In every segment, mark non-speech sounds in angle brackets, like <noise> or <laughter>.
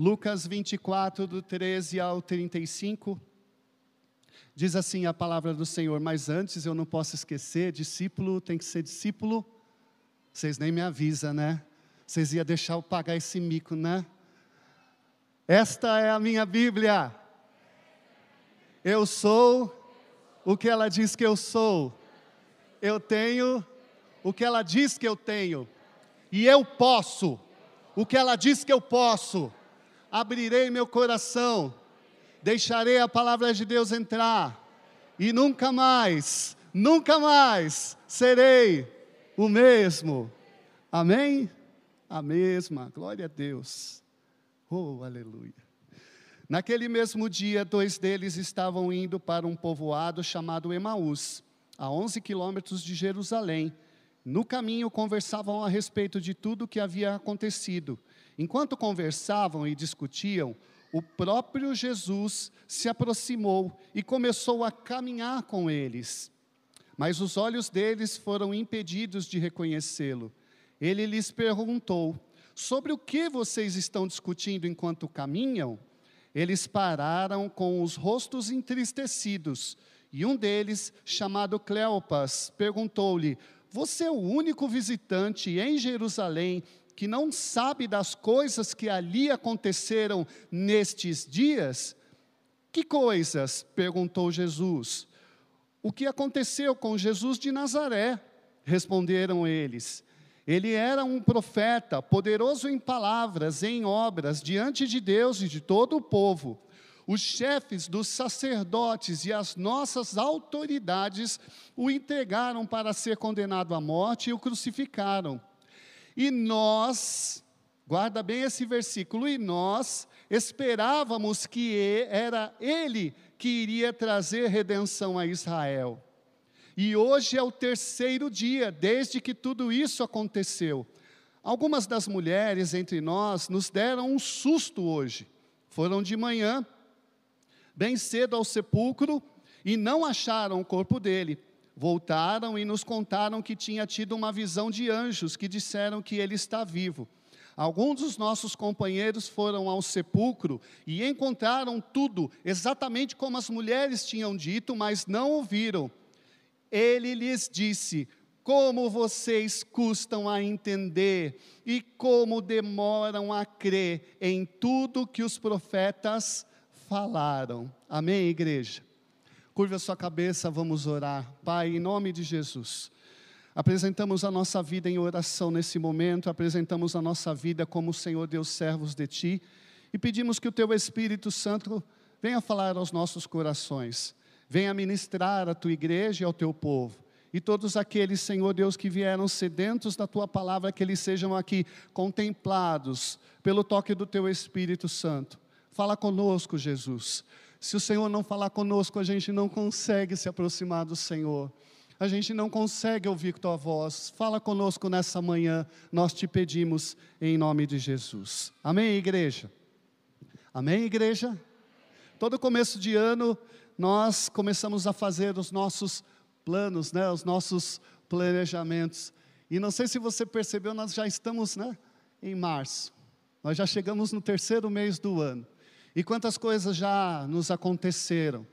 Lucas 24, do 13 ao 35. Diz assim a palavra do Senhor, mas antes eu não posso esquecer: discípulo tem que ser discípulo. Vocês nem me avisam, né? Vocês iam deixar eu pagar esse mico, né? Esta é a minha Bíblia. Eu sou o que ela diz que eu sou. Eu tenho o que ela diz que eu tenho. E eu posso o que ela diz que eu posso. Abrirei meu coração, deixarei a palavra de Deus entrar, e nunca mais, nunca mais serei o mesmo. Amém? A mesma, glória a Deus. Oh, aleluia. Naquele mesmo dia, dois deles estavam indo para um povoado chamado Emaús, a 11 quilômetros de Jerusalém. No caminho, conversavam a respeito de tudo o que havia acontecido. Enquanto conversavam e discutiam, o próprio Jesus se aproximou e começou a caminhar com eles. Mas os olhos deles foram impedidos de reconhecê-lo. Ele lhes perguntou: Sobre o que vocês estão discutindo enquanto caminham? Eles pararam com os rostos entristecidos, e um deles, chamado Cleopas, perguntou-lhe: Você é o único visitante em Jerusalém que não sabe das coisas que ali aconteceram nestes dias? Que coisas? perguntou Jesus. O que aconteceu com Jesus de Nazaré? Responderam eles. Ele era um profeta, poderoso em palavras, em obras, diante de Deus e de todo o povo. Os chefes dos sacerdotes e as nossas autoridades o entregaram para ser condenado à morte e o crucificaram. E nós, guarda bem esse versículo, e nós esperávamos que era Ele que iria trazer redenção a Israel. E hoje é o terceiro dia desde que tudo isso aconteceu. Algumas das mulheres entre nós nos deram um susto hoje. Foram de manhã, bem cedo ao sepulcro, e não acharam o corpo dele. Voltaram e nos contaram que tinha tido uma visão de anjos que disseram que ele está vivo. Alguns dos nossos companheiros foram ao sepulcro e encontraram tudo exatamente como as mulheres tinham dito, mas não ouviram. Ele lhes disse: Como vocês custam a entender e como demoram a crer em tudo que os profetas falaram. Amém, igreja? Curva a sua cabeça, vamos orar. Pai, em nome de Jesus. Apresentamos a nossa vida em oração nesse momento, apresentamos a nossa vida como Senhor Deus, servos de Ti, e pedimos que o Teu Espírito Santo venha falar aos nossos corações, venha ministrar à Tua igreja e ao Teu povo. E todos aqueles, Senhor Deus, que vieram sedentos da Tua palavra, que eles sejam aqui contemplados pelo toque do Teu Espírito Santo. Fala conosco, Jesus. Se o Senhor não falar conosco, a gente não consegue se aproximar do Senhor. A gente não consegue ouvir tua voz. Fala conosco nessa manhã, nós te pedimos em nome de Jesus. Amém, igreja? Amém, igreja? Todo começo de ano, nós começamos a fazer os nossos planos, né, os nossos planejamentos. E não sei se você percebeu, nós já estamos né, em março. Nós já chegamos no terceiro mês do ano. E quantas coisas já nos aconteceram.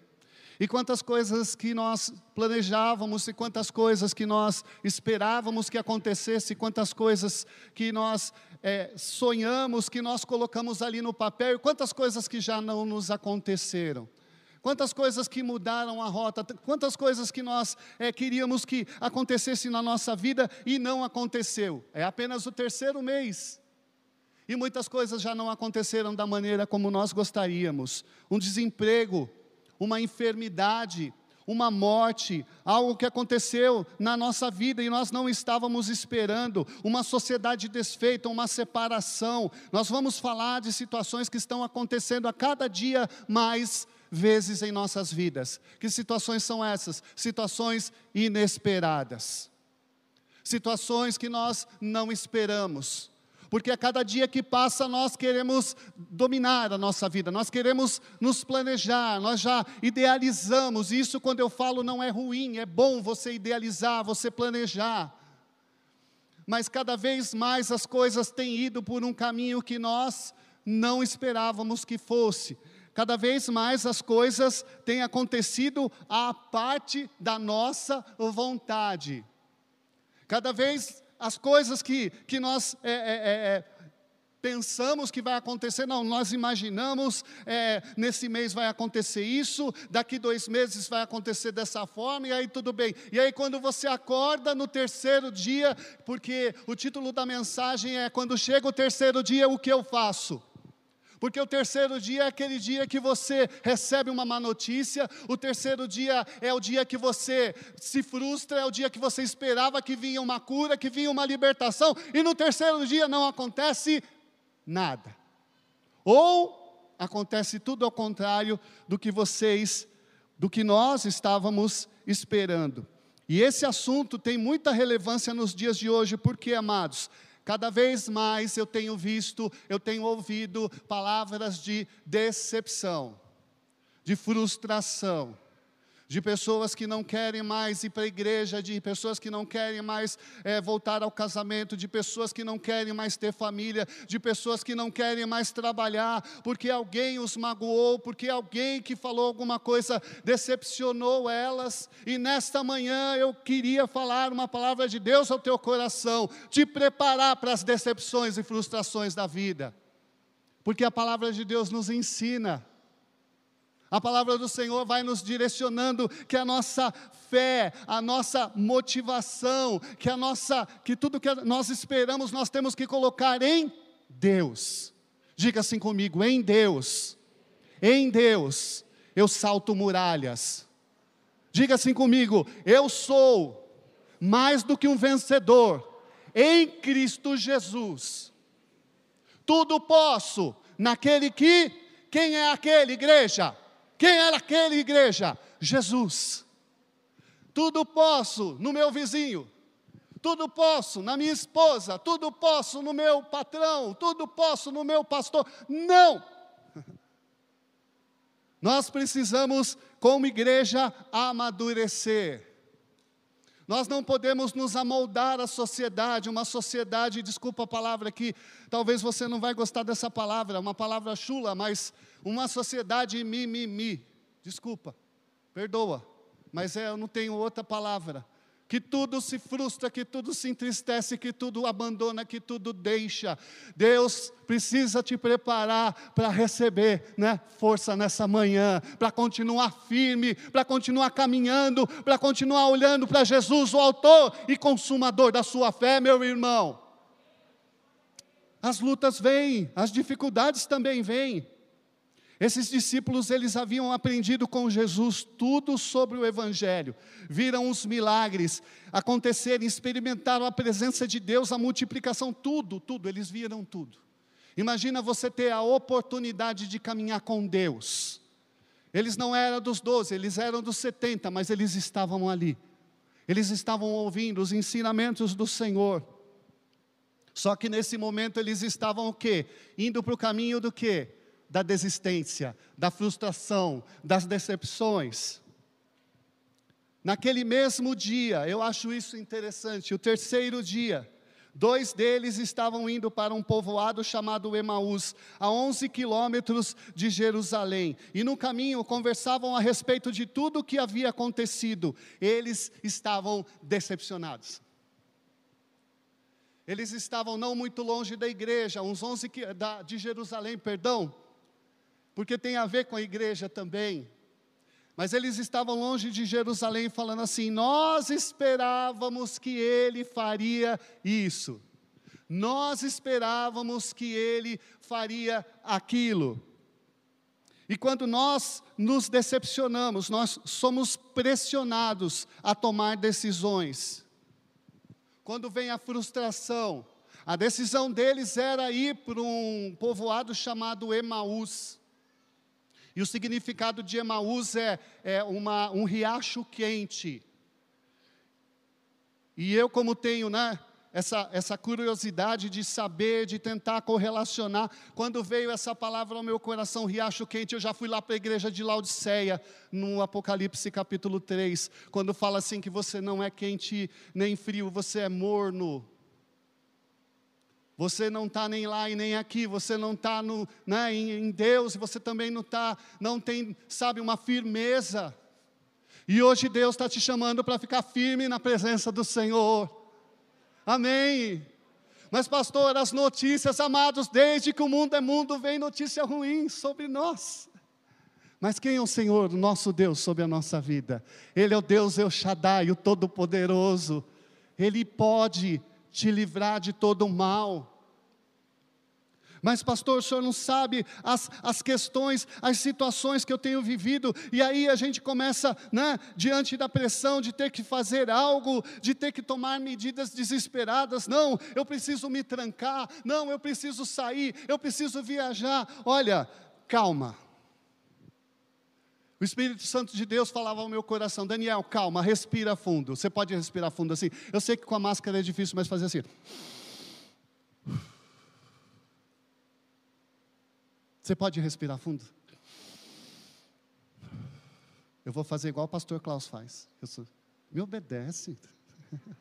E quantas coisas que nós planejávamos, e quantas coisas que nós esperávamos que acontecesse, quantas coisas que nós é, sonhamos, que nós colocamos ali no papel, e quantas coisas que já não nos aconteceram. Quantas coisas que mudaram a rota, quantas coisas que nós é, queríamos que acontecesse na nossa vida e não aconteceu. É apenas o terceiro mês. E muitas coisas já não aconteceram da maneira como nós gostaríamos. Um desemprego, uma enfermidade, uma morte, algo que aconteceu na nossa vida e nós não estávamos esperando, uma sociedade desfeita, uma separação. Nós vamos falar de situações que estão acontecendo a cada dia mais vezes em nossas vidas. Que situações são essas? Situações inesperadas. Situações que nós não esperamos porque a cada dia que passa nós queremos dominar a nossa vida, nós queremos nos planejar, nós já idealizamos. Isso, quando eu falo, não é ruim, é bom você idealizar, você planejar. Mas cada vez mais as coisas têm ido por um caminho que nós não esperávamos que fosse. Cada vez mais as coisas têm acontecido à parte da nossa vontade. Cada vez as coisas que, que nós é, é, é, é pensamos que vai acontecer, não, nós imaginamos, é, nesse mês vai acontecer isso, daqui dois meses vai acontecer dessa forma, e aí tudo bem. E aí, quando você acorda no terceiro dia, porque o título da mensagem é: Quando chega o terceiro dia, o que eu faço? Porque o terceiro dia é aquele dia que você recebe uma má notícia, o terceiro dia é o dia que você se frustra, é o dia que você esperava que vinha uma cura, que vinha uma libertação, e no terceiro dia não acontece nada. Ou acontece tudo ao contrário do que vocês, do que nós estávamos esperando. E esse assunto tem muita relevância nos dias de hoje, porque, amados, cada vez mais eu tenho visto, eu tenho ouvido palavras de decepção, de frustração, de pessoas que não querem mais ir para a igreja, de pessoas que não querem mais é, voltar ao casamento, de pessoas que não querem mais ter família, de pessoas que não querem mais trabalhar, porque alguém os magoou, porque alguém que falou alguma coisa decepcionou elas. E nesta manhã eu queria falar uma palavra de Deus ao teu coração, te preparar para as decepções e frustrações da vida, porque a palavra de Deus nos ensina a palavra do Senhor vai nos direcionando que a nossa fé, a nossa motivação, que a nossa, que tudo que nós esperamos nós temos que colocar em Deus. Diga assim comigo, em Deus. Em Deus eu salto muralhas. Diga assim comigo, eu sou mais do que um vencedor em Cristo Jesus. Tudo posso naquele que quem é aquele, igreja? Quem era aquele igreja? Jesus. Tudo posso no meu vizinho, tudo posso na minha esposa, tudo posso no meu patrão, tudo posso no meu pastor. Não! <laughs> Nós precisamos, como igreja, amadurecer. Nós não podemos nos amoldar à sociedade, uma sociedade, desculpa a palavra aqui, talvez você não vai gostar dessa palavra, uma palavra chula, mas uma sociedade mimimi. Desculpa, perdoa, mas é, eu não tenho outra palavra. Que tudo se frustra, que tudo se entristece, que tudo abandona, que tudo deixa. Deus precisa te preparar para receber né, força nessa manhã, para continuar firme, para continuar caminhando, para continuar olhando para Jesus, o Autor e Consumador da sua fé, meu irmão. As lutas vêm, as dificuldades também vêm. Esses discípulos, eles haviam aprendido com Jesus tudo sobre o Evangelho, viram os milagres acontecerem, experimentaram a presença de Deus, a multiplicação, tudo, tudo, eles viram tudo. Imagina você ter a oportunidade de caminhar com Deus. Eles não eram dos doze, eles eram dos setenta, mas eles estavam ali. Eles estavam ouvindo os ensinamentos do Senhor. Só que nesse momento eles estavam o quê? Indo para o caminho do quê? Da desistência, da frustração, das decepções. Naquele mesmo dia, eu acho isso interessante, o terceiro dia, dois deles estavam indo para um povoado chamado Emaús, a 11 quilômetros de Jerusalém, e no caminho conversavam a respeito de tudo o que havia acontecido. Eles estavam decepcionados. Eles estavam não muito longe da igreja, uns 11 de Jerusalém, perdão, porque tem a ver com a igreja também. Mas eles estavam longe de Jerusalém, falando assim: Nós esperávamos que ele faria isso, nós esperávamos que ele faria aquilo. E quando nós nos decepcionamos, nós somos pressionados a tomar decisões. Quando vem a frustração, a decisão deles era ir para um povoado chamado Emaús. E o significado de Emaús é, é uma, um riacho quente. E eu, como tenho né, essa, essa curiosidade de saber, de tentar correlacionar, quando veio essa palavra ao meu coração, riacho quente, eu já fui lá para a igreja de Laodiceia, no Apocalipse capítulo 3, quando fala assim que você não é quente nem frio, você é morno. Você não está nem lá e nem aqui, você não está né, em, em Deus, você também não está, não tem, sabe, uma firmeza. E hoje Deus está te chamando para ficar firme na presença do Senhor. Amém. Mas, pastor, as notícias, amados, desde que o mundo é mundo, vem notícia ruim sobre nós. Mas quem é o Senhor, o nosso Deus, sobre a nossa vida? Ele é o Deus El Shaddai, o Todo-Poderoso. Ele pode te livrar de todo o mal. Mas, pastor, o senhor não sabe as, as questões, as situações que eu tenho vivido, e aí a gente começa, né, diante da pressão de ter que fazer algo, de ter que tomar medidas desesperadas. Não, eu preciso me trancar, não, eu preciso sair, eu preciso viajar. Olha, calma. O Espírito Santo de Deus falava ao meu coração: Daniel, calma, respira fundo. Você pode respirar fundo assim? Eu sei que com a máscara é difícil, mas fazer assim. Você pode respirar fundo? Eu vou fazer igual o pastor Klaus faz. Sou, me obedece. <laughs>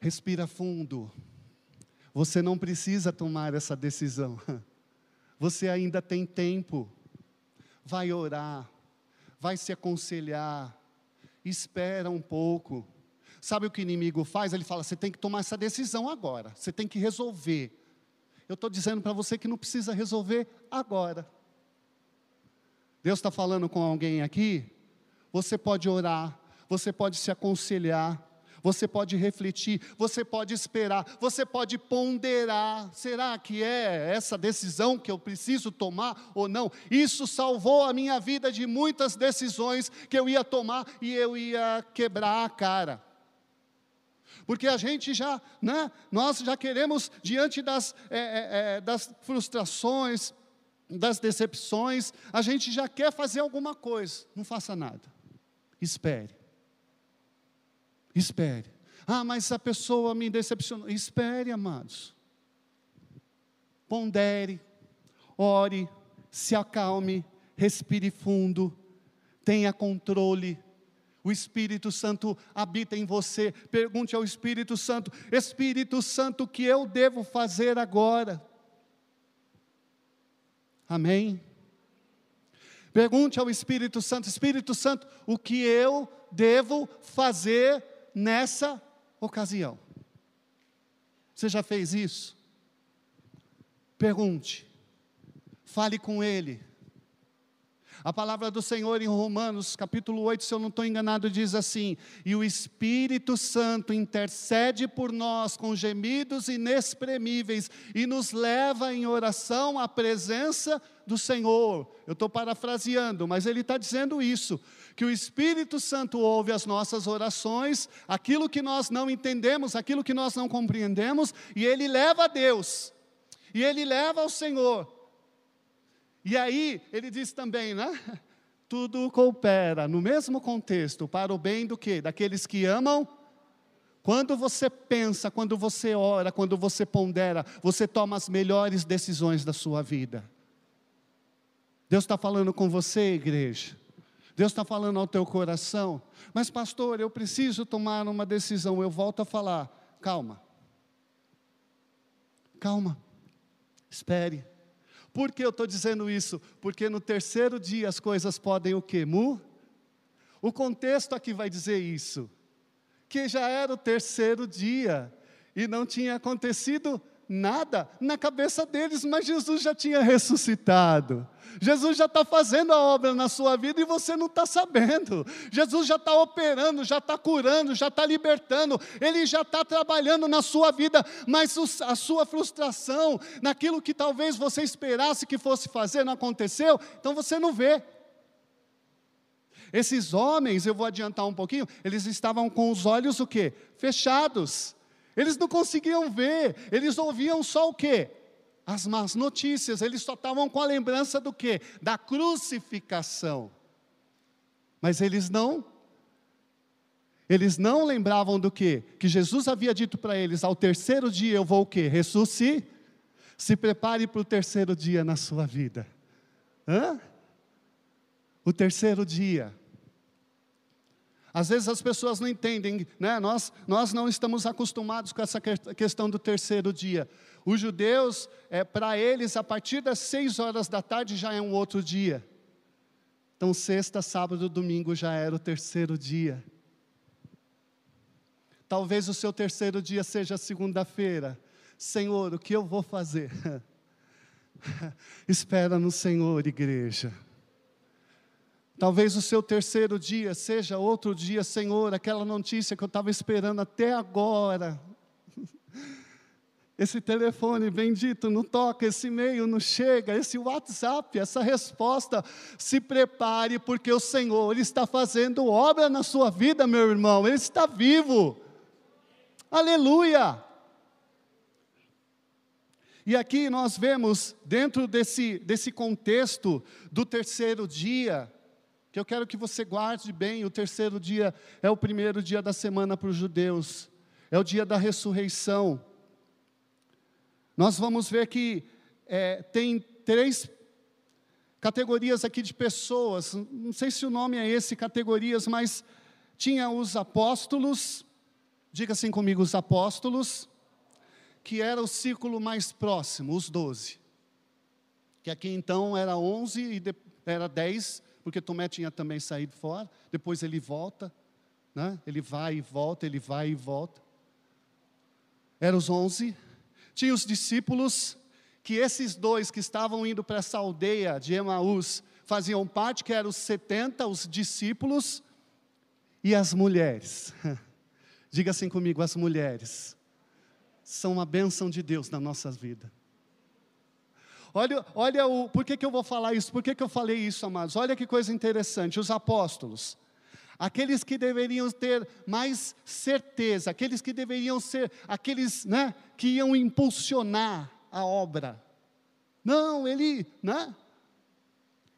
Respira fundo. Você não precisa tomar essa decisão. <laughs> Você ainda tem tempo. Vai orar, vai se aconselhar, espera um pouco. Sabe o que o inimigo faz? Ele fala: você tem que tomar essa decisão agora, você tem que resolver. Eu estou dizendo para você que não precisa resolver agora. Deus está falando com alguém aqui? Você pode orar, você pode se aconselhar, você pode refletir, você pode esperar, você pode ponderar. Será que é essa decisão que eu preciso tomar ou não? Isso salvou a minha vida de muitas decisões que eu ia tomar e eu ia quebrar a cara porque a gente já, né, nós já queremos, diante das, é, é, é, das frustrações, das decepções, a gente já quer fazer alguma coisa, não faça nada, espere, espere, ah, mas a pessoa me decepcionou, espere, amados, pondere, ore, se acalme, respire fundo, tenha controle, o Espírito Santo habita em você. Pergunte ao Espírito Santo: Espírito Santo, o que eu devo fazer agora? Amém? Pergunte ao Espírito Santo: Espírito Santo, o que eu devo fazer nessa ocasião? Você já fez isso? Pergunte, fale com Ele. A palavra do Senhor em Romanos, capítulo 8, se eu não estou enganado, diz assim: E o Espírito Santo intercede por nós com gemidos inexprimíveis e nos leva em oração à presença do Senhor. Eu estou parafraseando, mas ele está dizendo isso: que o Espírito Santo ouve as nossas orações, aquilo que nós não entendemos, aquilo que nós não compreendemos, e ele leva a Deus, e ele leva ao Senhor e aí, ele diz também, né? <laughs> Tudo coopera no mesmo contexto para o bem do que? Daqueles que amam. Quando você pensa, quando você ora, quando você pondera, você toma as melhores decisões da sua vida. Deus está falando com você, igreja. Deus está falando ao teu coração. Mas, pastor, eu preciso tomar uma decisão. Eu volto a falar. Calma. Calma. Espere. Por que eu estou dizendo isso? Porque no terceiro dia as coisas podem o quê? Mu? O contexto aqui vai dizer isso. Que já era o terceiro dia e não tinha acontecido nada na cabeça deles, mas Jesus já tinha ressuscitado. Jesus já está fazendo a obra na sua vida e você não está sabendo. Jesus já está operando, já está curando, já está libertando, Ele já está trabalhando na sua vida, mas a sua frustração, naquilo que talvez você esperasse que fosse fazer, não aconteceu, então você não vê. Esses homens, eu vou adiantar um pouquinho, eles estavam com os olhos o quê? Fechados. Eles não conseguiam ver, eles ouviam só o quê? As más notícias, eles só estavam com a lembrança do quê? Da crucificação. Mas eles não eles não lembravam do quê? Que Jesus havia dito para eles: ao terceiro dia eu vou o quê? Ressuscitar. Se prepare para o terceiro dia na sua vida. Hã? O terceiro dia. Às vezes as pessoas não entendem, né? nós, nós não estamos acostumados com essa questão do terceiro dia. Os judeus, é, para eles, a partir das seis horas da tarde já é um outro dia. Então, sexta, sábado, domingo já era o terceiro dia. Talvez o seu terceiro dia seja segunda-feira. Senhor, o que eu vou fazer? <laughs> Espera no Senhor, igreja. Talvez o seu terceiro dia seja outro dia, Senhor, aquela notícia que eu estava esperando até agora. <laughs> Esse telefone bendito não toca, esse e-mail não chega, esse WhatsApp, essa resposta. Se prepare, porque o Senhor Ele está fazendo obra na sua vida, meu irmão, Ele está vivo. Aleluia! E aqui nós vemos, dentro desse, desse contexto do terceiro dia, que eu quero que você guarde bem: o terceiro dia é o primeiro dia da semana para os judeus, é o dia da ressurreição. Nós vamos ver que é, tem três categorias aqui de pessoas, não sei se o nome é esse, categorias, mas tinha os apóstolos, diga assim comigo, os apóstolos, que era o círculo mais próximo, os doze. Que aqui então era onze e era dez porque Tomé tinha também saído fora, depois ele volta, né? ele vai e volta, ele vai e volta. Eram os onze, tinha os discípulos, que esses dois que estavam indo para essa aldeia de Emaús, faziam parte, que eram os setenta, os discípulos, e as mulheres. <laughs> Diga assim comigo, as mulheres são uma bênção de Deus na nossa vida. Olha, olha o, por que, que eu vou falar isso? Por que, que eu falei isso, amados? Olha que coisa interessante, os apóstolos, aqueles que deveriam ter mais certeza, aqueles que deveriam ser, aqueles né, que iam impulsionar a obra. Não, ele, né?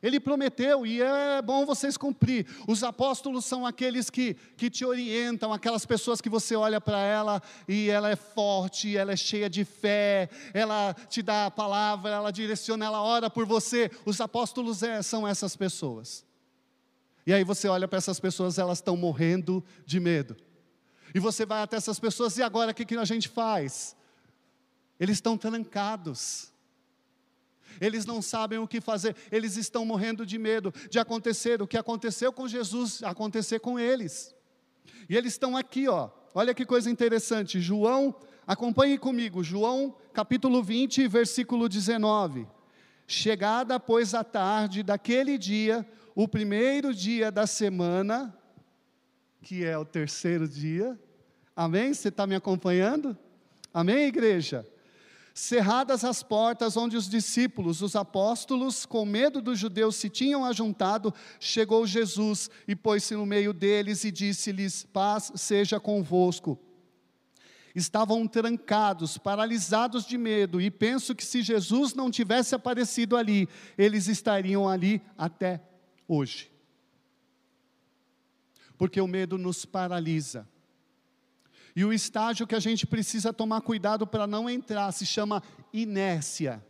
Ele prometeu e é bom vocês cumprir. Os apóstolos são aqueles que, que te orientam, aquelas pessoas que você olha para ela e ela é forte, ela é cheia de fé, ela te dá a palavra, ela direciona, ela ora por você. Os apóstolos é, são essas pessoas. E aí você olha para essas pessoas, elas estão morrendo de medo. E você vai até essas pessoas, e agora o que, que a gente faz? Eles estão trancados eles não sabem o que fazer, eles estão morrendo de medo de acontecer o que aconteceu com Jesus, acontecer com eles. E eles estão aqui, ó. Olha que coisa interessante. João, acompanhe comigo, João capítulo 20, versículo 19. Chegada, pois, a tarde daquele dia, o primeiro dia da semana, que é o terceiro dia. Amém? Você está me acompanhando? Amém, igreja? Cerradas as portas onde os discípulos, os apóstolos, com medo dos judeus, se tinham ajuntado, chegou Jesus e pôs-se no meio deles e disse-lhes: Paz seja convosco. Estavam trancados, paralisados de medo, e penso que se Jesus não tivesse aparecido ali, eles estariam ali até hoje. Porque o medo nos paralisa. E o estágio que a gente precisa tomar cuidado para não entrar se chama inércia.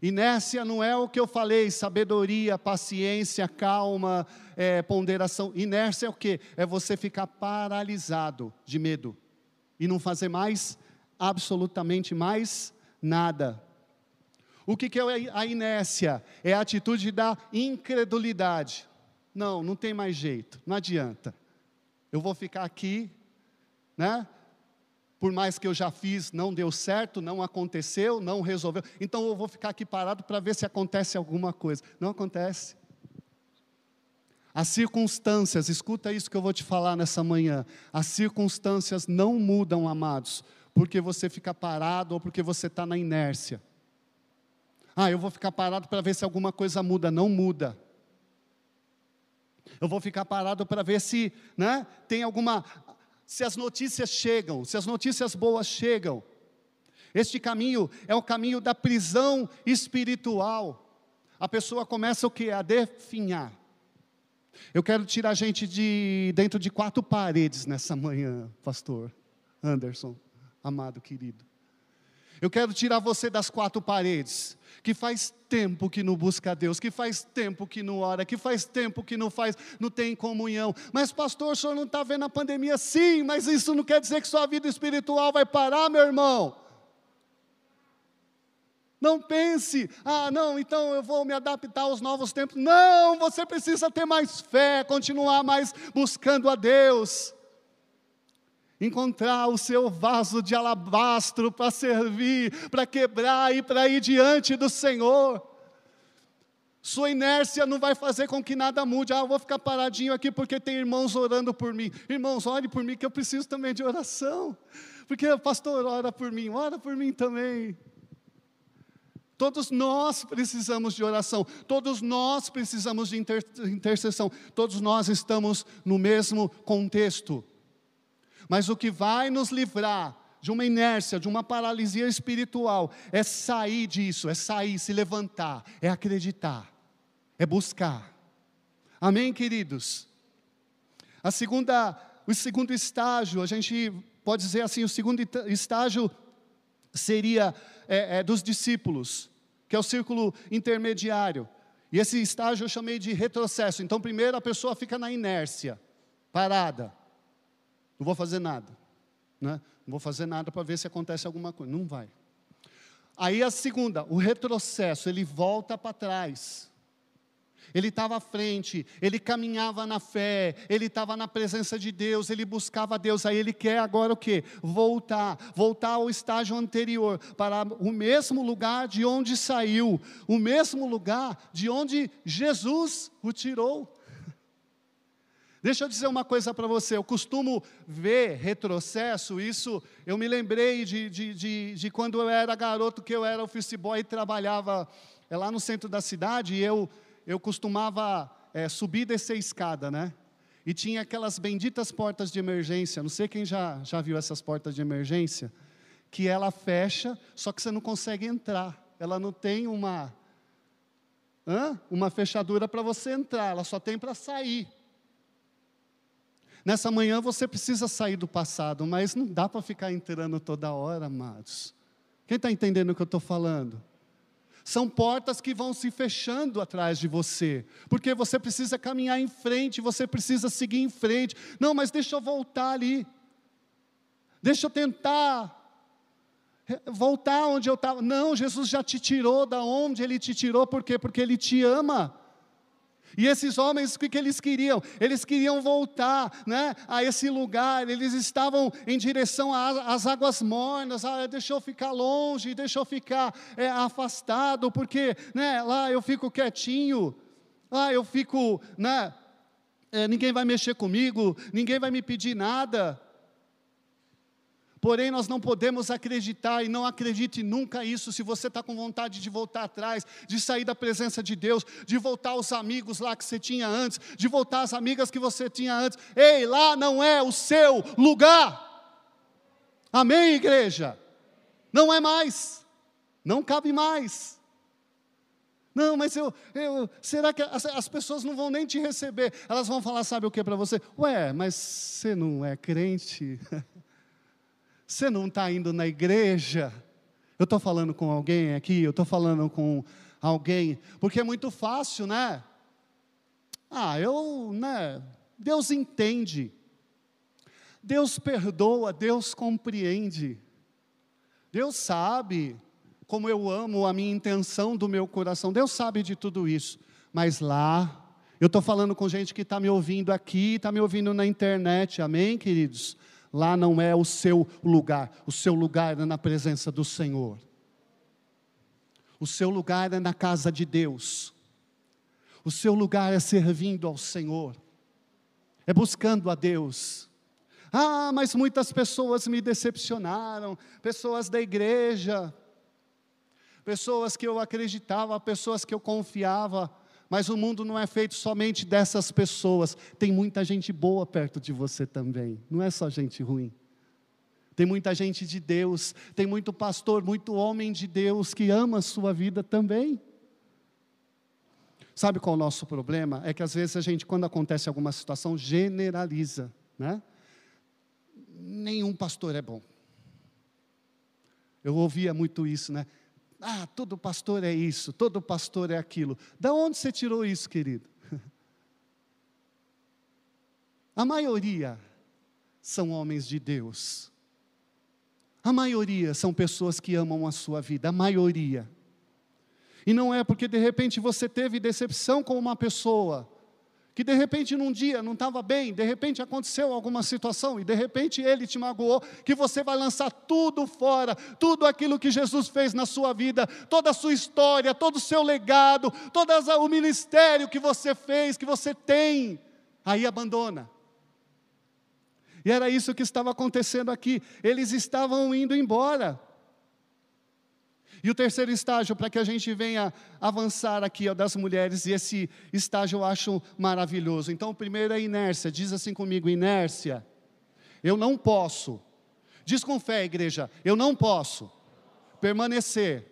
Inércia não é o que eu falei, sabedoria, paciência, calma, é, ponderação. Inércia é o que? É você ficar paralisado de medo e não fazer mais, absolutamente mais nada. O que, que é a inércia? É a atitude da incredulidade. Não, não tem mais jeito, não adianta. Eu vou ficar aqui, né? Por mais que eu já fiz, não deu certo, não aconteceu, não resolveu. Então eu vou ficar aqui parado para ver se acontece alguma coisa. Não acontece. As circunstâncias, escuta isso que eu vou te falar nessa manhã. As circunstâncias não mudam, amados, porque você fica parado ou porque você está na inércia. Ah, eu vou ficar parado para ver se alguma coisa muda. Não muda. Eu vou ficar parado para ver se né, tem alguma. Se as notícias chegam, se as notícias boas chegam. Este caminho é o caminho da prisão espiritual. A pessoa começa o que? A definhar. Eu quero tirar a gente de dentro de quatro paredes nessa manhã, pastor Anderson, amado querido. Eu quero tirar você das quatro paredes, que faz tempo que não busca a Deus, que faz tempo que não ora, que faz tempo que não faz, não tem comunhão. Mas pastor, o senhor não está vendo a pandemia? Sim, mas isso não quer dizer que sua vida espiritual vai parar, meu irmão. Não pense, ah, não, então eu vou me adaptar aos novos tempos. Não, você precisa ter mais fé, continuar mais buscando a Deus. Encontrar o seu vaso de alabastro para servir, para quebrar e para ir diante do Senhor. Sua inércia não vai fazer com que nada mude. Ah, eu vou ficar paradinho aqui porque tem irmãos orando por mim. Irmãos, ore por mim que eu preciso também de oração. Porque o pastor ora por mim, ora por mim também. Todos nós precisamos de oração, todos nós precisamos de inter intercessão, todos nós estamos no mesmo contexto. Mas o que vai nos livrar de uma inércia, de uma paralisia espiritual, é sair disso, é sair, se levantar, é acreditar, é buscar. Amém, queridos? A segunda, o segundo estágio, a gente pode dizer assim, o segundo estágio seria é, é, dos discípulos, que é o círculo intermediário. E esse estágio eu chamei de retrocesso. Então, primeiro a pessoa fica na inércia, parada. Não vou fazer nada. Né? Não vou fazer nada para ver se acontece alguma coisa. Não vai. Aí a segunda, o retrocesso, ele volta para trás ele estava à frente, ele caminhava na fé, ele estava na presença de Deus, ele buscava Deus, aí ele quer agora o que? Voltar, voltar ao estágio anterior, para o mesmo lugar de onde saiu, o mesmo lugar de onde Jesus o tirou. Deixa eu dizer uma coisa para você, eu costumo ver retrocesso, isso, eu me lembrei de, de, de, de, quando eu era garoto, que eu era office boy e trabalhava é, lá no centro da cidade, e eu eu costumava é, subir e descer escada, né? E tinha aquelas benditas portas de emergência, não sei quem já, já viu essas portas de emergência, que ela fecha, só que você não consegue entrar. Ela não tem uma, hã? uma fechadura para você entrar, ela só tem para sair. Nessa manhã você precisa sair do passado, mas não dá para ficar entrando toda hora, amados. Quem está entendendo o que eu estou falando? São portas que vão se fechando atrás de você, porque você precisa caminhar em frente, você precisa seguir em frente. Não, mas deixa eu voltar ali. Deixa eu tentar voltar onde eu estava. Não, Jesus já te tirou da onde ele te tirou, por quê? Porque ele te ama. E esses homens, o que, eles queriam? Eles queriam voltar né, a esse lugar, eles estavam em direção às águas mornas, ah, deixa eu ficar longe, deixa eu ficar é, afastado, porque né, lá eu fico quietinho, lá eu fico, né, é, ninguém vai mexer comigo, ninguém vai me pedir nada. Porém, nós não podemos acreditar, e não acredite nunca isso, se você está com vontade de voltar atrás, de sair da presença de Deus, de voltar aos amigos lá que você tinha antes, de voltar às amigas que você tinha antes. Ei, lá não é o seu lugar. Amém, igreja? Não é mais, não cabe mais. Não, mas eu, eu será que as, as, pessoas não vão nem te receber? Elas vão falar, sabe o que para você? Ué, mas você não é crente? <laughs> Você não está indo na igreja? Eu estou falando com alguém aqui, eu estou falando com alguém, porque é muito fácil, né? Ah, eu, né? Deus entende, Deus perdoa, Deus compreende, Deus sabe como eu amo a minha intenção do meu coração, Deus sabe de tudo isso, mas lá, eu estou falando com gente que está me ouvindo aqui, está me ouvindo na internet, amém, queridos? Lá não é o seu lugar, o seu lugar é na presença do Senhor. O seu lugar é na casa de Deus. O seu lugar é servindo ao Senhor. É buscando a Deus. Ah, mas muitas pessoas me decepcionaram, pessoas da igreja, pessoas que eu acreditava, pessoas que eu confiava, mas o mundo não é feito somente dessas pessoas. Tem muita gente boa perto de você também. Não é só gente ruim. Tem muita gente de Deus, tem muito pastor, muito homem de Deus que ama a sua vida também. Sabe qual é o nosso problema? É que às vezes a gente, quando acontece alguma situação, generaliza, né? Nenhum pastor é bom. Eu ouvia muito isso, né? Ah, todo pastor é isso, todo pastor é aquilo. Da onde você tirou isso, querido? <laughs> A maioria são homens de Deus. A maioria são pessoas que amam a sua vida, a maioria. E não é porque de repente você teve decepção com uma pessoa, que de repente num dia não estava bem, de repente aconteceu alguma situação e de repente ele te magoou, que você vai lançar tudo fora, tudo aquilo que Jesus fez na sua vida, toda a sua história, todo o seu legado, todo o ministério que você fez, que você tem, aí abandona. E era isso que estava acontecendo aqui, eles estavam indo embora. E o terceiro estágio, para que a gente venha avançar aqui, é o das mulheres, e esse estágio eu acho maravilhoso. Então, o primeiro é inércia, diz assim comigo: inércia. Eu não posso, diz com fé, igreja, eu não posso permanecer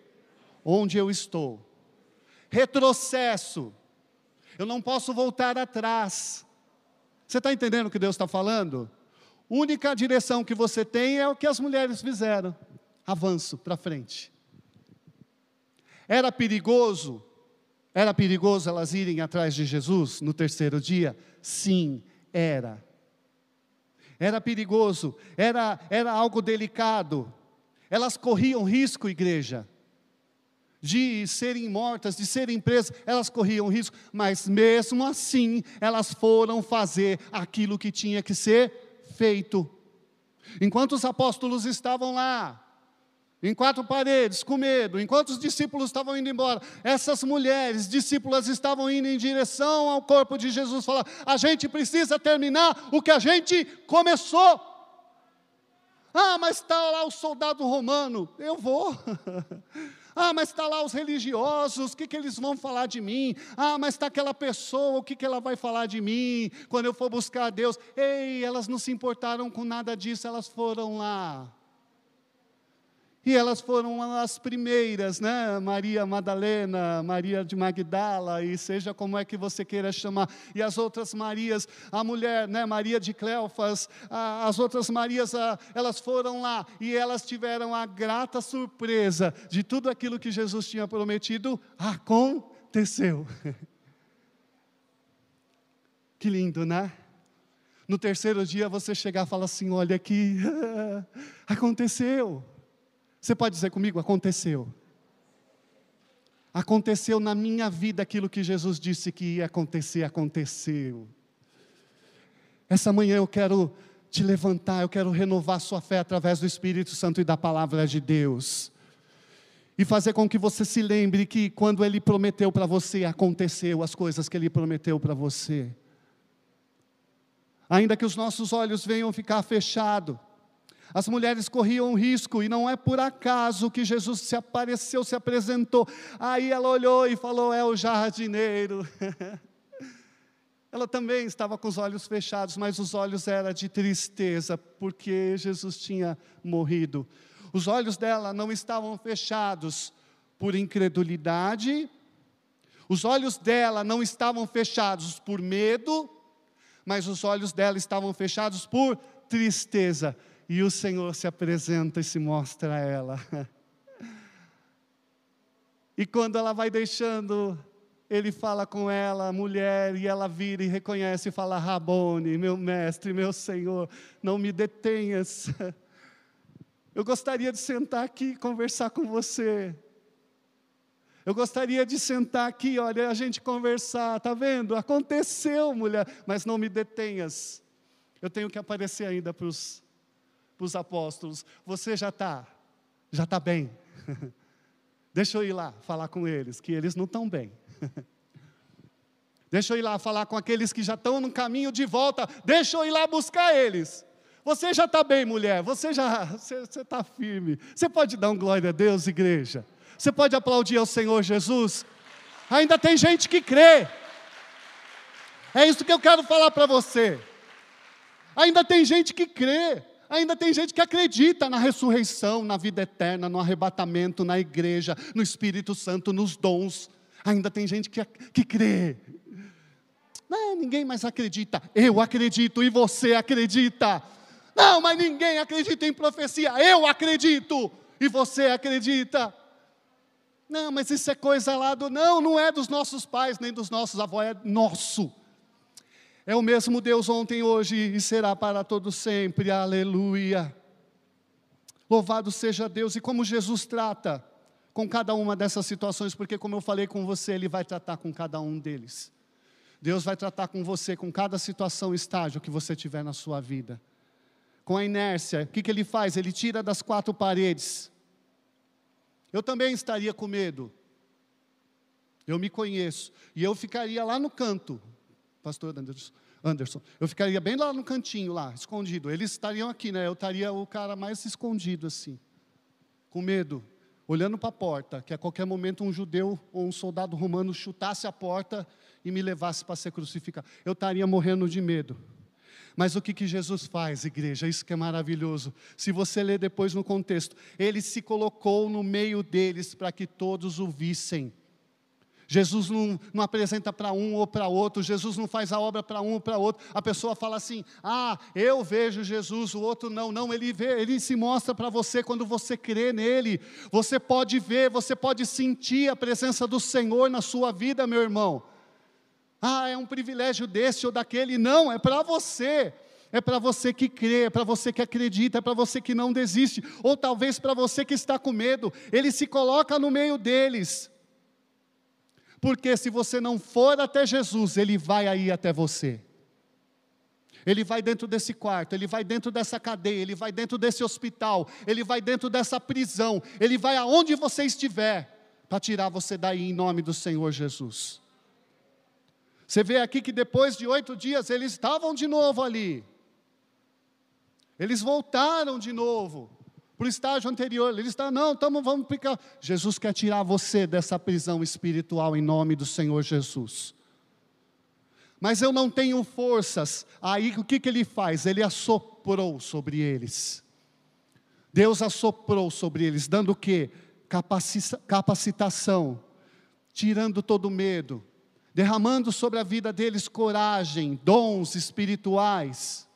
onde eu estou. Retrocesso, eu não posso voltar atrás. Você está entendendo o que Deus está falando? Única direção que você tem é o que as mulheres fizeram: avanço para frente. Era perigoso? Era perigoso elas irem atrás de Jesus no terceiro dia? Sim, era. Era perigoso, era, era algo delicado. Elas corriam risco, igreja, de serem mortas, de serem presas, elas corriam risco, mas mesmo assim elas foram fazer aquilo que tinha que ser feito. Enquanto os apóstolos estavam lá, em quatro paredes, com medo, enquanto os discípulos estavam indo embora, essas mulheres, discípulas, estavam indo em direção ao corpo de Jesus, falar: a gente precisa terminar o que a gente começou. Ah, mas está lá o soldado romano, eu vou. <laughs> Ah, mas está lá os religiosos, o que, que eles vão falar de mim? Ah, mas está aquela pessoa, o que, que ela vai falar de mim quando eu for buscar a Deus? Ei, elas não se importaram com nada disso, elas foram lá. E elas foram as primeiras, né? Maria Madalena, Maria de Magdala, e seja como é que você queira chamar. E as outras Marias, a mulher, né? Maria de Cleofas, a, as outras Marias, a, elas foram lá e elas tiveram a grata surpresa de tudo aquilo que Jesus tinha prometido aconteceu. <laughs> Que lindo, né? No terceiro dia você chegar e falar assim: olha aqui, <laughs> aconteceu. Você pode dizer comigo? Aconteceu. Aconteceu na minha vida aquilo que Jesus disse que ia acontecer, aconteceu. Essa manhã eu quero te levantar, eu quero renovar sua fé através do Espírito Santo e da palavra de Deus. E fazer com que você se lembre que quando Ele prometeu para você, aconteceu as coisas que Ele prometeu para você. Ainda que os nossos olhos venham ficar fechados, as mulheres corriam risco, e não é por acaso que Jesus se apareceu, se apresentou. Aí ela olhou e falou: É o jardineiro. <laughs> ela também estava com os olhos fechados, mas os olhos eram de tristeza, porque Jesus tinha morrido. Os olhos dela não estavam fechados por incredulidade, os olhos dela não estavam fechados por medo, mas os olhos dela estavam fechados por tristeza e o Senhor se apresenta e se mostra a ela. E quando ela vai deixando, ele fala com ela, mulher, e ela vira e reconhece e fala: Rabone, meu mestre, meu Senhor, não me detenhas. Eu gostaria de sentar aqui e conversar com você. Eu gostaria de sentar aqui, olha, a gente conversar, tá vendo? Aconteceu, mulher, mas não me detenhas. Eu tenho que aparecer ainda para os para os apóstolos: Você já está, já está bem. <laughs> Deixa eu ir lá falar com eles, que eles não estão bem. <laughs> Deixa eu ir lá falar com aqueles que já estão no caminho de volta. Deixa eu ir lá buscar eles. Você já está bem, mulher. Você já está firme. Você pode dar um glória a Deus, igreja. Você pode aplaudir ao Senhor Jesus. Ainda tem gente que crê. É isso que eu quero falar para você. Ainda tem gente que crê. Ainda tem gente que acredita na ressurreição, na vida eterna, no arrebatamento, na igreja, no Espírito Santo, nos dons. Ainda tem gente que, que crê. Não, ninguém mais acredita. Eu acredito e você acredita. Não, mas ninguém acredita em profecia. Eu acredito. e você acredita. Não, mas isso é coisa lá do. Não, não é dos nossos pais, nem dos nossos avós, é nosso. É o mesmo Deus ontem, hoje e será para todo sempre. Aleluia. Louvado seja Deus. E como Jesus trata com cada uma dessas situações, porque, como eu falei com você, Ele vai tratar com cada um deles. Deus vai tratar com você, com cada situação, estágio que você tiver na sua vida. Com a inércia, o que, que Ele faz? Ele tira das quatro paredes. Eu também estaria com medo. Eu me conheço. E eu ficaria lá no canto, pastor Anderson. Eu ficaria bem lá no cantinho, lá, escondido. Eles estariam aqui, né? Eu estaria o cara mais escondido assim, com medo olhando para a porta, que a qualquer momento um judeu ou um soldado romano chutasse a porta e me levasse para ser crucificado. Eu estaria morrendo de medo. Mas o que, que Jesus faz, igreja? Isso que é maravilhoso. Se você ler depois no contexto, ele se colocou no meio deles para que todos o vissem. Jesus não, não apresenta para um ou para outro, Jesus não faz a obra para um ou para outro. A pessoa fala assim: ah, eu vejo Jesus, o outro não. Não, ele vê, ele se mostra para você quando você crê nele. Você pode ver, você pode sentir a presença do Senhor na sua vida, meu irmão. Ah, é um privilégio desse ou daquele. Não, é para você. É para você que crê, é para você que acredita, é para você que não desiste, ou talvez para você que está com medo. Ele se coloca no meio deles. Porque se você não for até Jesus, ele vai aí até você. Ele vai dentro desse quarto, ele vai dentro dessa cadeia, ele vai dentro desse hospital, ele vai dentro dessa prisão, ele vai aonde você estiver, para tirar você daí em nome do Senhor Jesus. Você vê aqui que depois de oito dias eles estavam de novo ali, eles voltaram de novo para o estágio anterior. Ele está, não, tamo, vamos ficar. Jesus quer tirar você dessa prisão espiritual em nome do Senhor Jesus. Mas eu não tenho forças. Aí o que, que ele faz? Ele assoprou sobre eles. Deus assoprou sobre eles, dando o que? Capacitação, tirando todo medo, derramando sobre a vida deles coragem, dons espirituais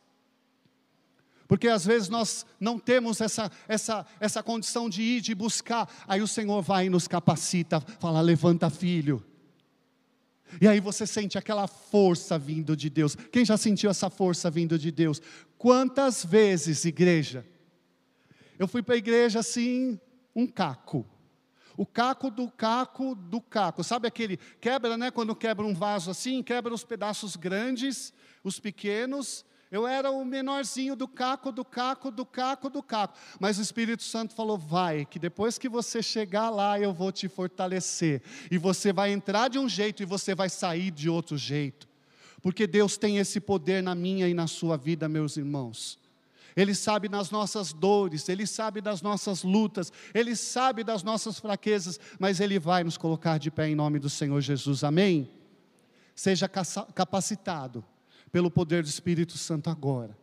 porque às vezes nós não temos essa, essa, essa condição de ir, de buscar, aí o Senhor vai e nos capacita, fala: levanta, filho. E aí você sente aquela força vindo de Deus. Quem já sentiu essa força vindo de Deus? Quantas vezes, igreja? Eu fui para a igreja assim, um caco. O caco do caco do caco. Sabe aquele quebra, né? Quando quebra um vaso assim, quebra os pedaços grandes, os pequenos, eu era o menorzinho do caco, do caco, do caco, do caco. Mas o Espírito Santo falou: vai, que depois que você chegar lá, eu vou te fortalecer. E você vai entrar de um jeito e você vai sair de outro jeito. Porque Deus tem esse poder na minha e na sua vida, meus irmãos. Ele sabe das nossas dores, Ele sabe das nossas lutas, Ele sabe das nossas fraquezas, mas Ele vai nos colocar de pé em nome do Senhor Jesus, amém? Seja capacitado pelo poder do Espírito Santo agora.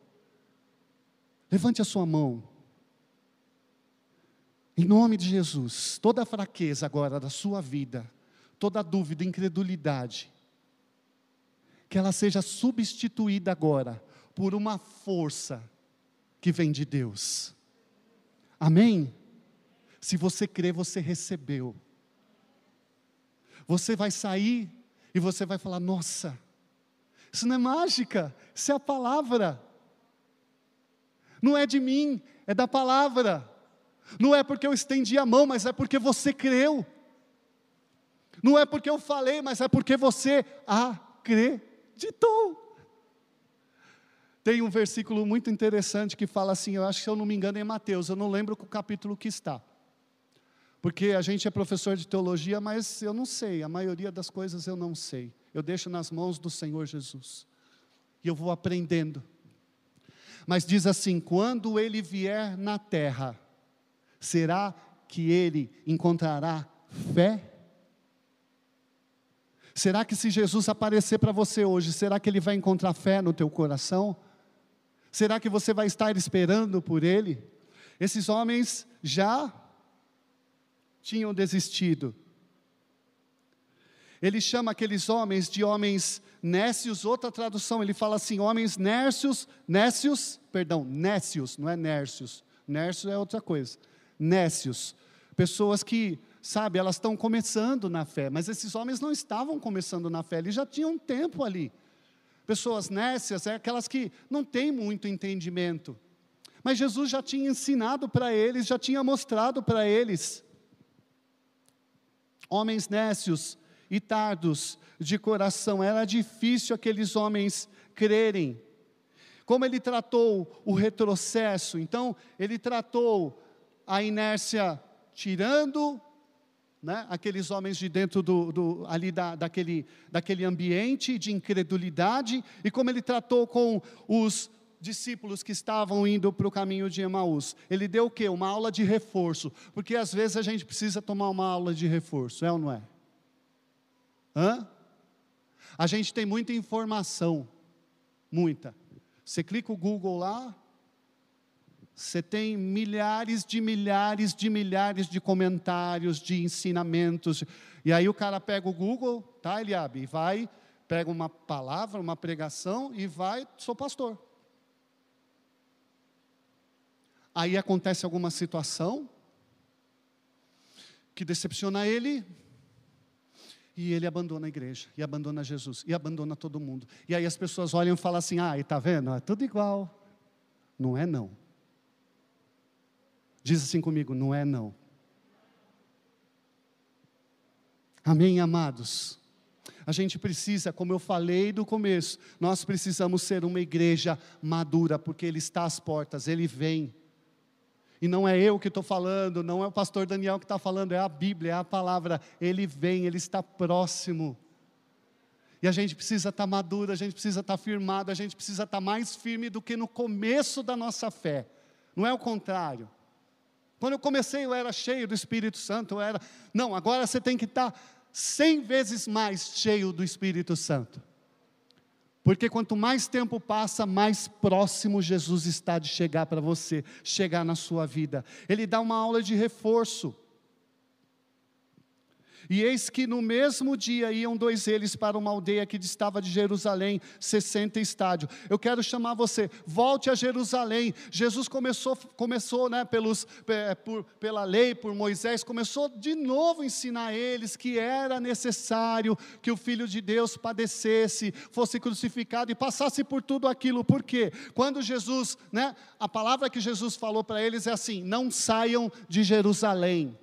Levante a sua mão. Em nome de Jesus, toda fraqueza agora da sua vida, toda dúvida, incredulidade, que ela seja substituída agora por uma força que vem de Deus. Amém? Se você crê, você recebeu. Você vai sair e você vai falar: nossa, isso não é mágica, isso é a palavra. Não é de mim, é da palavra. Não é porque eu estendi a mão, mas é porque você creu. Não é porque eu falei, mas é porque você acreditou. Tem um versículo muito interessante que fala assim, eu acho que se eu não me engano é em Mateus, eu não lembro o capítulo que está. Porque a gente é professor de teologia, mas eu não sei, a maioria das coisas eu não sei eu deixo nas mãos do Senhor Jesus. E eu vou aprendendo. Mas diz assim: quando ele vier na terra, será que ele encontrará fé? Será que se Jesus aparecer para você hoje, será que ele vai encontrar fé no teu coração? Será que você vai estar esperando por ele? Esses homens já tinham desistido, ele chama aqueles homens de homens nécios, outra tradução, ele fala assim, homens nércios, nécios, perdão, nécios, não é nércios, nércio é outra coisa, nécios, pessoas que, sabe, elas estão começando na fé, mas esses homens não estavam começando na fé, eles já tinham um tempo ali. Pessoas nécias é aquelas que não têm muito entendimento. Mas Jesus já tinha ensinado para eles, já tinha mostrado para eles. Homens nécios e tardos de coração, era difícil aqueles homens crerem. Como ele tratou o retrocesso, então, ele tratou a inércia tirando né, aqueles homens de dentro do, do ali da, daquele, daquele ambiente de incredulidade, e como ele tratou com os discípulos que estavam indo para o caminho de Emaús. Ele deu o quê? Uma aula de reforço, porque às vezes a gente precisa tomar uma aula de reforço, é ou não é? Hã? A gente tem muita informação, muita. Você clica o Google lá, você tem milhares de milhares de milhares de comentários, de ensinamentos. E aí o cara pega o Google, tá, Eliabe, e vai, pega uma palavra, uma pregação e vai, sou pastor. Aí acontece alguma situação que decepciona ele, e ele abandona a igreja, e abandona Jesus, e abandona todo mundo. E aí as pessoas olham e falam assim: ah, e tá vendo? É tudo igual. Não é não. Diz assim comigo: não é não. Amém, amados? A gente precisa, como eu falei do começo, nós precisamos ser uma igreja madura, porque Ele está às portas, Ele vem. E não é eu que estou falando, não é o pastor Daniel que está falando, é a Bíblia, é a palavra. Ele vem, Ele está próximo. E a gente precisa estar tá maduro, a gente precisa estar tá firmado, a gente precisa estar tá mais firme do que no começo da nossa fé. Não é o contrário. Quando eu comecei, eu era cheio do Espírito Santo, eu era. Não, agora você tem que estar cem vezes mais cheio do Espírito Santo. Porque quanto mais tempo passa, mais próximo Jesus está de chegar para você, chegar na sua vida. Ele dá uma aula de reforço. E eis que no mesmo dia iam dois eles para uma aldeia que distava de Jerusalém, 60 estádio. Eu quero chamar você, volte a Jerusalém. Jesus começou, começou né, pelos, por, pela lei, por Moisés, começou de novo a ensinar eles que era necessário que o Filho de Deus padecesse, fosse crucificado e passasse por tudo aquilo. Por quê? Quando Jesus, né, a palavra que Jesus falou para eles é assim: não saiam de Jerusalém.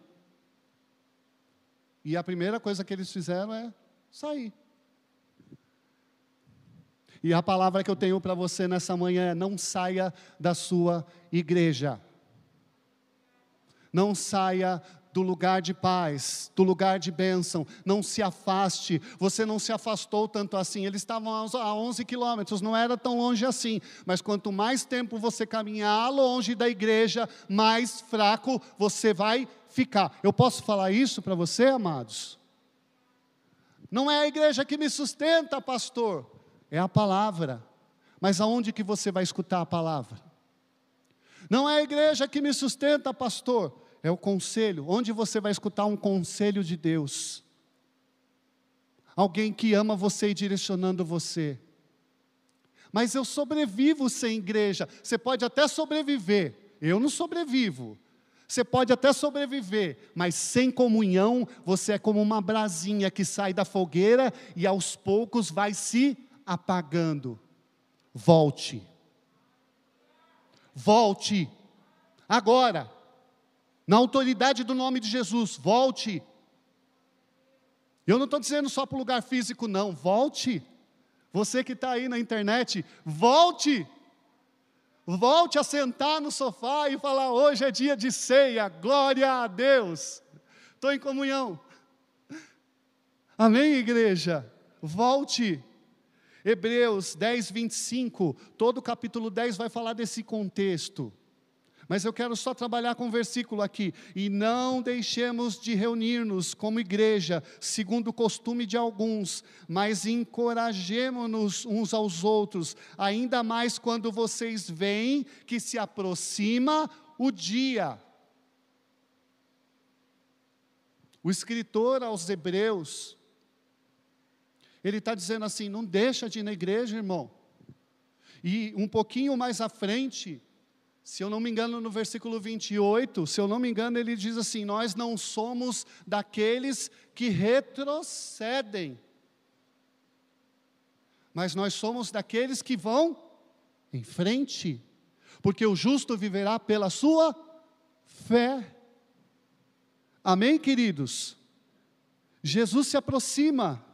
E a primeira coisa que eles fizeram é sair. E a palavra que eu tenho para você nessa manhã é: não saia da sua igreja. Não saia do lugar de paz, do lugar de bênção, não se afaste, você não se afastou tanto assim, eles estavam a 11 quilômetros, não era tão longe assim, mas quanto mais tempo você caminhar longe da igreja, mais fraco você vai ficar. Eu posso falar isso para você, amados? Não é a igreja que me sustenta, pastor, é a palavra. Mas aonde que você vai escutar a palavra? Não é a igreja que me sustenta, pastor, é o conselho. Onde você vai escutar um conselho de Deus? Alguém que ama você e direcionando você. Mas eu sobrevivo sem igreja. Você pode até sobreviver. Eu não sobrevivo. Você pode até sobreviver, mas sem comunhão, você é como uma brasinha que sai da fogueira e aos poucos vai se apagando. Volte. Volte. Agora. Na autoridade do nome de Jesus, volte. Eu não estou dizendo só para o lugar físico, não. Volte. Você que está aí na internet, volte. Volte a sentar no sofá e falar: hoje é dia de ceia, glória a Deus. Estou em comunhão. Amém, igreja? Volte. Hebreus 10, 25, todo o capítulo 10 vai falar desse contexto. Mas eu quero só trabalhar com um versículo aqui. E não deixemos de reunir-nos como igreja, segundo o costume de alguns, mas encorajemos-nos uns aos outros, ainda mais quando vocês veem que se aproxima o dia. O escritor aos Hebreus, ele está dizendo assim: não deixa de ir na igreja, irmão. E um pouquinho mais à frente, Se eu não me engano, no versículo 28, se eu não me engano, ele diz assim: Nós não somos daqueles que retrocedem, mas nós somos daqueles que vão em frente, porque o justo viverá pela sua fé. Amém, queridos? Jesus se aproxima,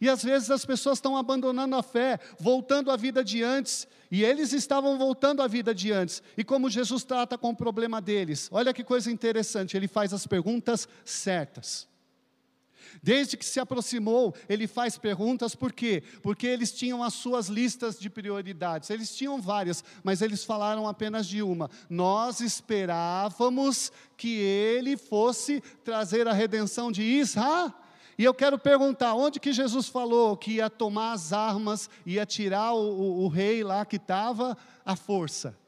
e às vezes as pessoas estão abandonando a fé, voltando à vida de antes, e eles estavam voltando à vida de antes. E como Jesus trata com o problema deles? Olha que coisa interessante, ele faz as perguntas certas. Desde que se aproximou, ele faz perguntas, por quê? Porque eles tinham as suas listas de prioridades. Eles tinham várias, mas eles falaram apenas de uma. Nós esperávamos que ele fosse trazer a redenção de Israel e eu quero perguntar, onde que Jesus falou que ia tomar as armas, ia tirar o, o, o rei lá que estava, a força?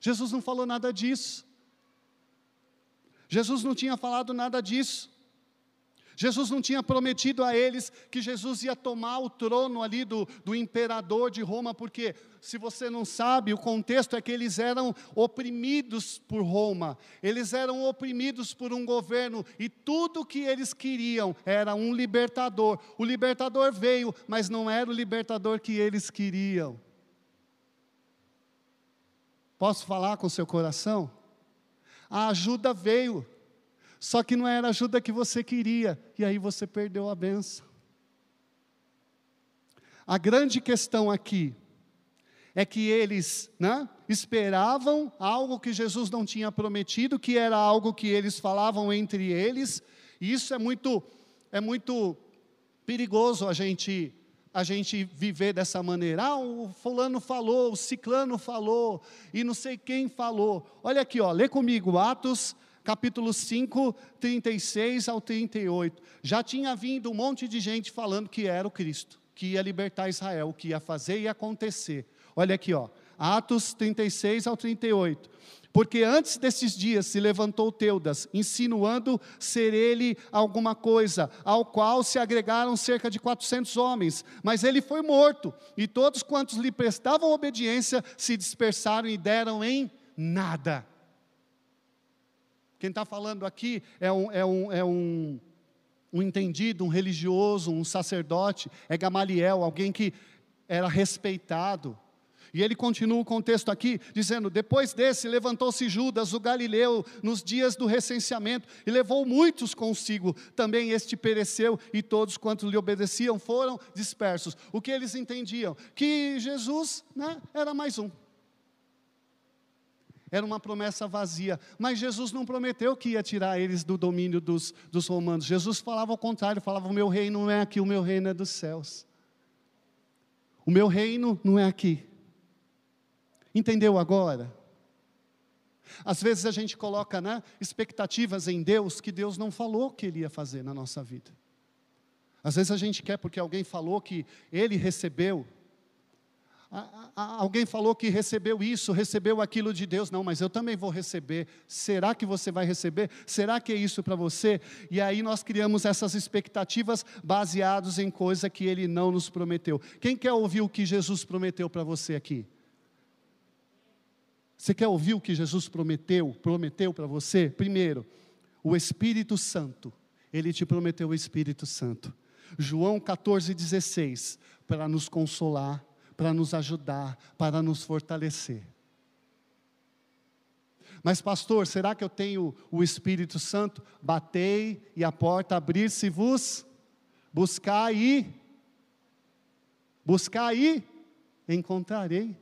Jesus não falou nada disso. Jesus não tinha falado nada disso. Jesus não tinha prometido a eles que Jesus ia tomar o trono ali do, do imperador de Roma, porque, se você não sabe, o contexto é que eles eram oprimidos por Roma, eles eram oprimidos por um governo, e tudo que eles queriam era um libertador. O libertador veio, mas não era o libertador que eles queriam. Posso falar com seu coração? A ajuda veio, só que não era a ajuda que você queria, e aí você perdeu a benção. A grande questão aqui é que eles né, esperavam algo que Jesus não tinha prometido, que era algo que eles falavam entre eles, e isso é muito, é muito perigoso a gente a gente viver dessa maneira. Ah, o fulano falou, o ciclano falou, e não sei quem falou. Olha aqui, ó, lê comigo Atos capítulo 5, 36 ao 38. Já tinha vindo um monte de gente falando que era o Cristo, que ia libertar Israel, que ia fazer e acontecer. Olha aqui, ó, Atos 36 ao 38. Porque antes desses dias se levantou Teudas, insinuando ser ele alguma coisa, ao qual se agregaram cerca de 400 homens. Mas ele foi morto, e todos quantos lhe prestavam obediência se dispersaram e deram em nada. Quem está falando aqui é um, é, um, é um, um entendido, um religioso, um sacerdote, é Gamaliel, alguém que era respeitado. E ele continua o contexto aqui, dizendo: Depois desse, levantou-se Judas, o galileu, nos dias do recenseamento, e levou muitos consigo. Também este pereceu, e todos quantos lhe obedeciam foram dispersos. O que eles entendiam? Que Jesus né, era mais um. Era uma promessa vazia, mas Jesus não prometeu que ia tirar eles do domínio dos, dos romanos. Jesus falava ao contrário, falava: O meu reino não é aqui, o meu reino é dos céus. O meu reino não é aqui. Entendeu agora? Às vezes a gente coloca né, expectativas em Deus que Deus não falou que Ele ia fazer na nossa vida. Às vezes a gente quer porque alguém falou que Ele recebeu alguém falou que recebeu isso, recebeu aquilo de Deus, não, mas eu também vou receber. Será que você vai receber? Será que é isso para você? E aí nós criamos essas expectativas baseadas em coisa que Ele não nos prometeu. Quem quer ouvir o que Jesus prometeu para você aqui? Você quer ouvir o que Jesus prometeu, prometeu para você? Primeiro, o Espírito Santo. Ele te prometeu o Espírito Santo. João 14,16, para nos consolar, para nos ajudar, para nos fortalecer. Mas, pastor, será que eu tenho o Espírito Santo? Batei e a porta abrir-se-vos, buscar e buscar e encontrarei.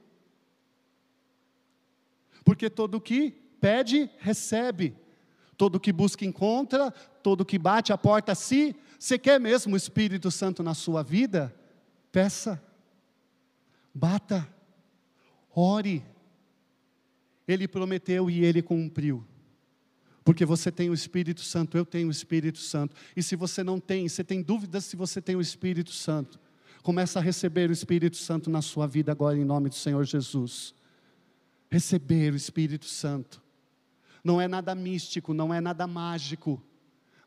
Porque todo que pede, recebe. Todo que busca, encontra. Todo que bate, a porta se. Você quer mesmo o Espírito Santo na sua vida? Peça bata, ore. Ele prometeu e ele cumpriu. Porque você tem o Espírito Santo, eu tenho o Espírito Santo. E se você não tem, você tem dúvidas se você tem o Espírito Santo, começa a receber o Espírito Santo na sua vida agora em nome do Senhor Jesus. Receber o Espírito Santo. Não é nada místico, não é nada mágico.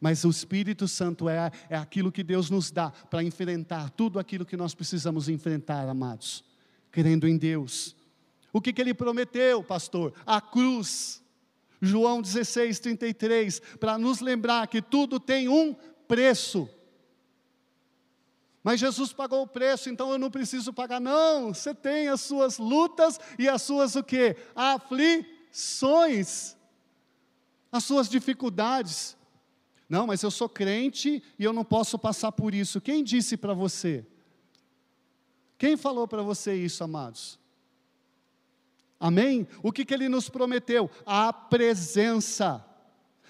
Mas o Espírito Santo é, é aquilo que Deus nos dá para enfrentar tudo aquilo que nós precisamos enfrentar, amados crendo em Deus. O que, que ele prometeu, pastor? A cruz. João 16, 33, para nos lembrar que tudo tem um preço. Mas Jesus pagou o preço, então eu não preciso pagar. Não, você tem as suas lutas e as suas o quê? Aflições. As suas dificuldades. Não, mas eu sou crente e eu não posso passar por isso. Quem disse para você? Quem falou para você isso, amados? Amém? O que, que ele nos prometeu? A presença.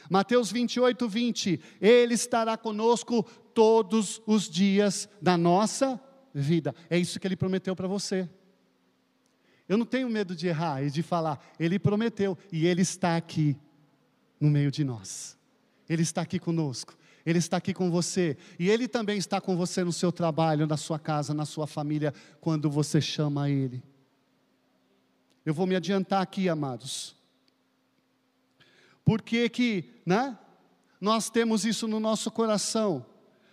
Mateus 28, 20. Ele estará conosco todos os dias da nossa vida. É isso que ele prometeu para você. Eu não tenho medo de errar e de falar. Ele prometeu e ele está aqui no meio de nós. Ele está aqui conosco. Ele está aqui com você. E Ele também está com você no seu trabalho, na sua casa, na sua família, quando você chama Ele. Eu vou me adiantar aqui, amados. Por que que, né? Nós temos isso no nosso coração.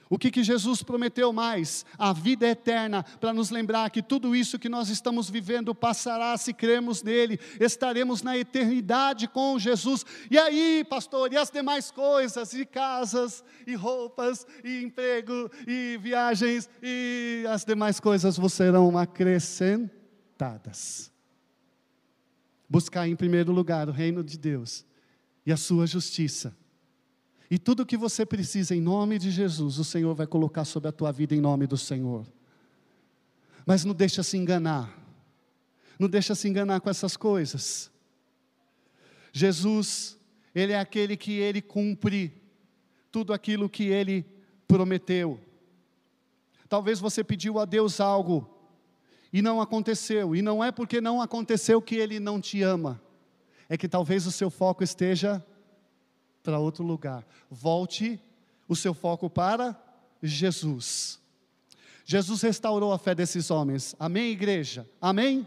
O que, que Jesus prometeu mais? A vida eterna, para nos lembrar que tudo isso que nós estamos vivendo passará se cremos nele, estaremos na eternidade com Jesus. E aí, pastor, e as demais coisas, e casas, e roupas, e emprego, e viagens, e as demais coisas vos serão acrescentadas. Buscar em primeiro lugar o reino de Deus e a sua justiça. E tudo o que você precisa em nome de Jesus, o Senhor vai colocar sobre a tua vida em nome do Senhor. Mas não deixa se enganar. Não deixa se enganar com essas coisas. Jesus, ele é aquele que ele cumpre tudo aquilo que ele prometeu. Talvez você pediu a Deus algo e não aconteceu. E não é porque não aconteceu que ele não te ama. É que talvez o seu foco esteja para outro lugar. Volte o seu foco para Jesus. Jesus restaurou a fé desses homens. Amém, igreja? Amém?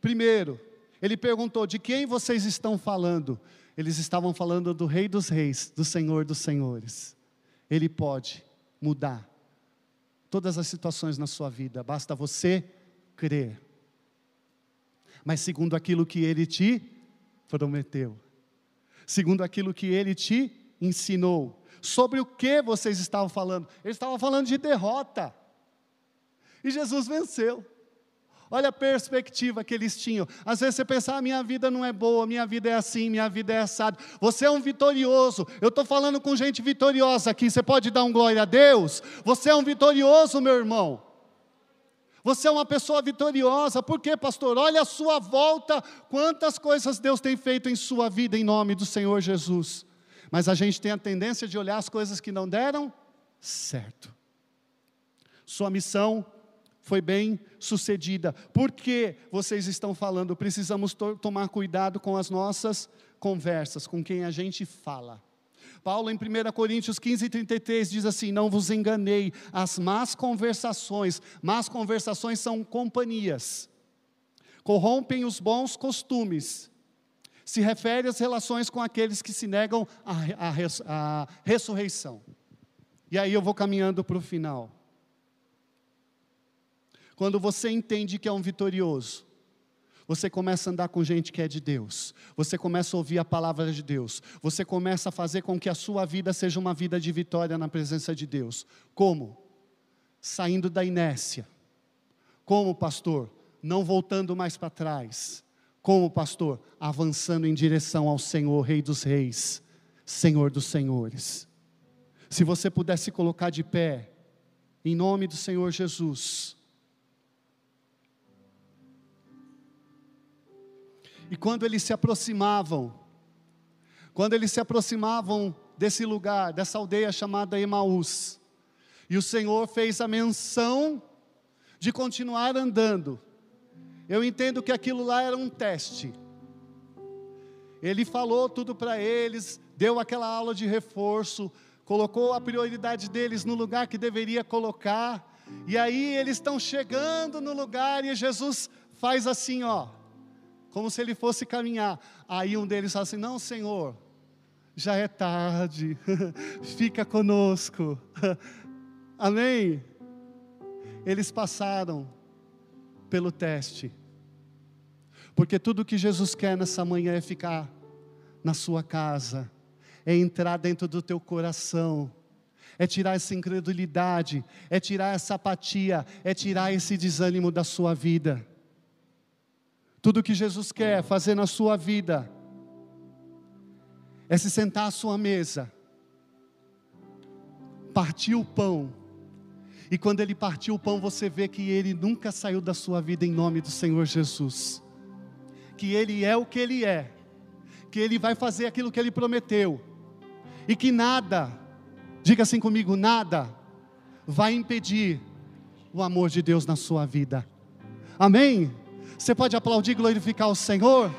Primeiro, ele perguntou: de quem vocês estão falando? Eles estavam falando do Rei dos Reis, do Senhor dos Senhores. Ele pode mudar todas as situações na sua vida, basta você crer. Mas segundo aquilo que ele te prometeu, segundo aquilo que ele te ensinou. Sobre o que vocês estavam falando? Eles estavam falando de derrota. E Jesus venceu. Olha a perspectiva que eles tinham. Às vezes você pensa, ah, minha vida não é boa, minha vida é assim, minha vida é assado. Você é um vitorioso. Eu estou falando com gente vitoriosa aqui. Você pode dar um glória a Deus? Você é um vitorioso, meu irmão. Você é uma pessoa vitoriosa, por quê, pastor? Olha a sua volta, quantas coisas Deus tem feito em sua vida em nome do Senhor Jesus. Mas a gente tem a tendência de olhar as coisas que não deram certo. Sua missão foi bem sucedida. Por que vocês estão falando? Precisamos to tomar cuidado com as nossas conversas, com quem a gente fala. Paulo, em 1 Coríntios 15, 33, diz assim: Não vos enganei, as más conversações, más conversações são companhias, corrompem os bons costumes. Se refere às relações com aqueles que se negam à, ressurreição. E aí eu vou caminhando para o final. Quando você entende que é um vitorioso, você começa a andar com gente que é de Deus, você começa a ouvir a palavra de Deus, você começa a fazer com que a sua vida seja uma vida de vitória na presença de Deus. Como? Saindo da inércia. Como, pastor? Não voltando mais para trás. Como, pastor? Avançando em direção ao Senhor, Rei dos Reis, Senhor dos Senhores. Se você pudesse colocar de pé, em nome do Senhor Jesus. E quando eles se aproximavam, quando eles se aproximavam desse lugar, dessa aldeia chamada Emaús, e o Senhor fez a menção de continuar andando. Eu entendo que aquilo lá era um teste. Ele falou tudo para eles, deu aquela aula de reforço, colocou a prioridade deles no lugar que deveria colocar, e aí eles estão chegando no lugar e Jesus faz assim, ó como se ele fosse caminhar. Aí um deles fala assim: Não, Senhor, já é tarde, <laughs> fica conosco. <laughs> Amém? Eles passaram pelo teste. Porque tudo que Jesus quer nessa manhã é ficar na sua casa, é entrar dentro do teu coração, é tirar essa incredulidade, é tirar essa apatia, é tirar esse desânimo da sua vida. Tudo que Jesus quer fazer na sua vida é se sentar à sua mesa, partir o pão, e quando ele partiu o pão, você vê que ele nunca saiu da sua vida em nome do Senhor Jesus. Que ele é o que ele é, que ele vai fazer aquilo que ele prometeu, e que nada, diga assim comigo, nada vai impedir o amor de Deus na sua vida. Amém? Você pode aplaudir e glorificar o Senhor?